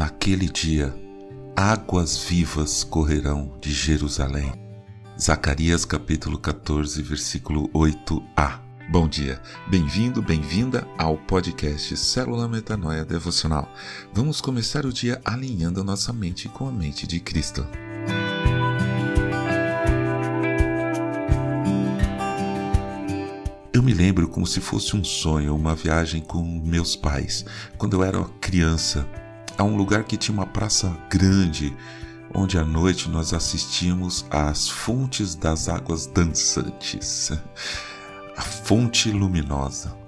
Naquele dia, águas vivas correrão de Jerusalém. Zacarias capítulo 14, versículo 8a. Bom dia, bem-vindo, bem-vinda ao podcast Célula Metanoia Devocional. Vamos começar o dia alinhando a nossa mente com a mente de Cristo. Eu me lembro como se fosse um sonho, uma viagem com meus pais, quando eu era criança, a um lugar que tinha uma praça grande, onde à noite nós assistíamos às fontes das águas dançantes, a fonte luminosa.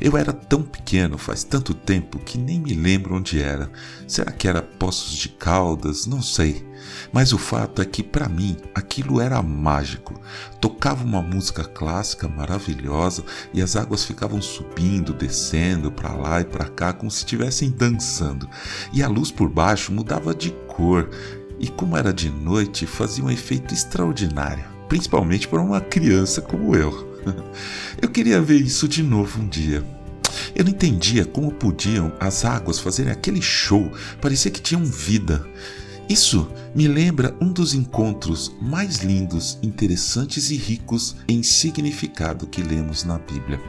Eu era tão pequeno faz tanto tempo que nem me lembro onde era. Será que era Poços de Caldas? Não sei. Mas o fato é que para mim aquilo era mágico. Tocava uma música clássica maravilhosa e as águas ficavam subindo, descendo para lá e para cá como se estivessem dançando. E a luz por baixo mudava de cor. E como era de noite, fazia um efeito extraordinário, principalmente para uma criança como eu. Eu queria ver isso de novo um dia. Eu não entendia como podiam as águas fazerem aquele show, parecia que tinham vida. Isso me lembra um dos encontros mais lindos, interessantes e ricos em significado que lemos na Bíblia.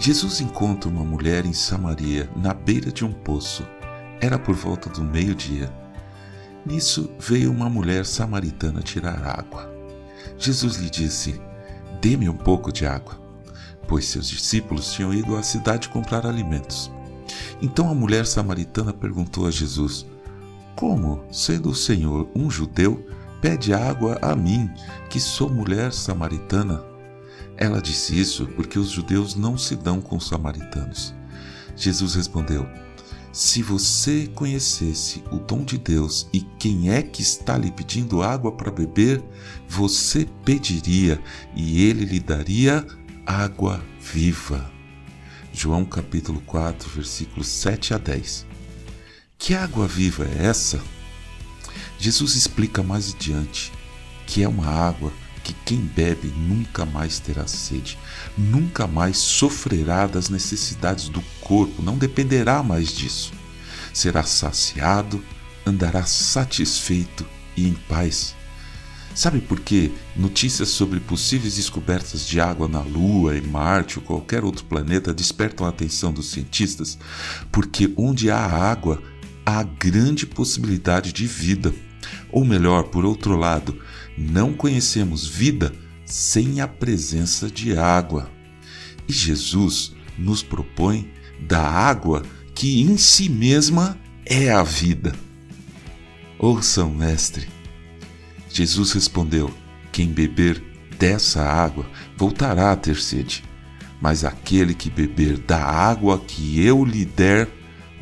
Jesus encontra uma mulher em Samaria, na beira de um poço. Era por volta do meio-dia. Nisso veio uma mulher samaritana tirar água. Jesus lhe disse: Dê-me um pouco de água, pois seus discípulos tinham ido à cidade comprar alimentos. Então a mulher samaritana perguntou a Jesus: Como, sendo o Senhor um judeu, pede água a mim, que sou mulher samaritana? Ela disse isso porque os judeus não se dão com os samaritanos. Jesus respondeu: se você conhecesse o dom de Deus e quem é que está lhe pedindo água para beber, você pediria e ele lhe daria água viva. João capítulo 4, versículos 7 a 10. Que água viva é essa? Jesus explica mais adiante que é uma água que quem bebe nunca mais terá sede, nunca mais sofrerá das necessidades do corpo, não dependerá mais disso. Será saciado, andará satisfeito e em paz. Sabe por que notícias sobre possíveis descobertas de água na Lua, em Marte ou qualquer outro planeta despertam a atenção dos cientistas? Porque onde há água, há grande possibilidade de vida. Ou melhor, por outro lado, não conhecemos vida sem a presença de água. E Jesus nos propõe da água que em si mesma é a vida. Ouçam, mestre. Jesus respondeu: Quem beber dessa água voltará a ter sede, mas aquele que beber da água que eu lhe der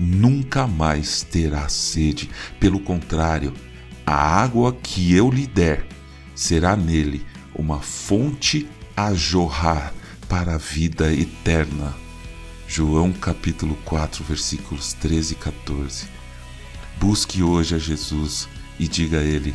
nunca mais terá sede. Pelo contrário, a água que eu lhe der será nele uma fonte a jorrar para a vida eterna. João capítulo 4, versículos 13 e 14. Busque hoje a Jesus e diga a Ele: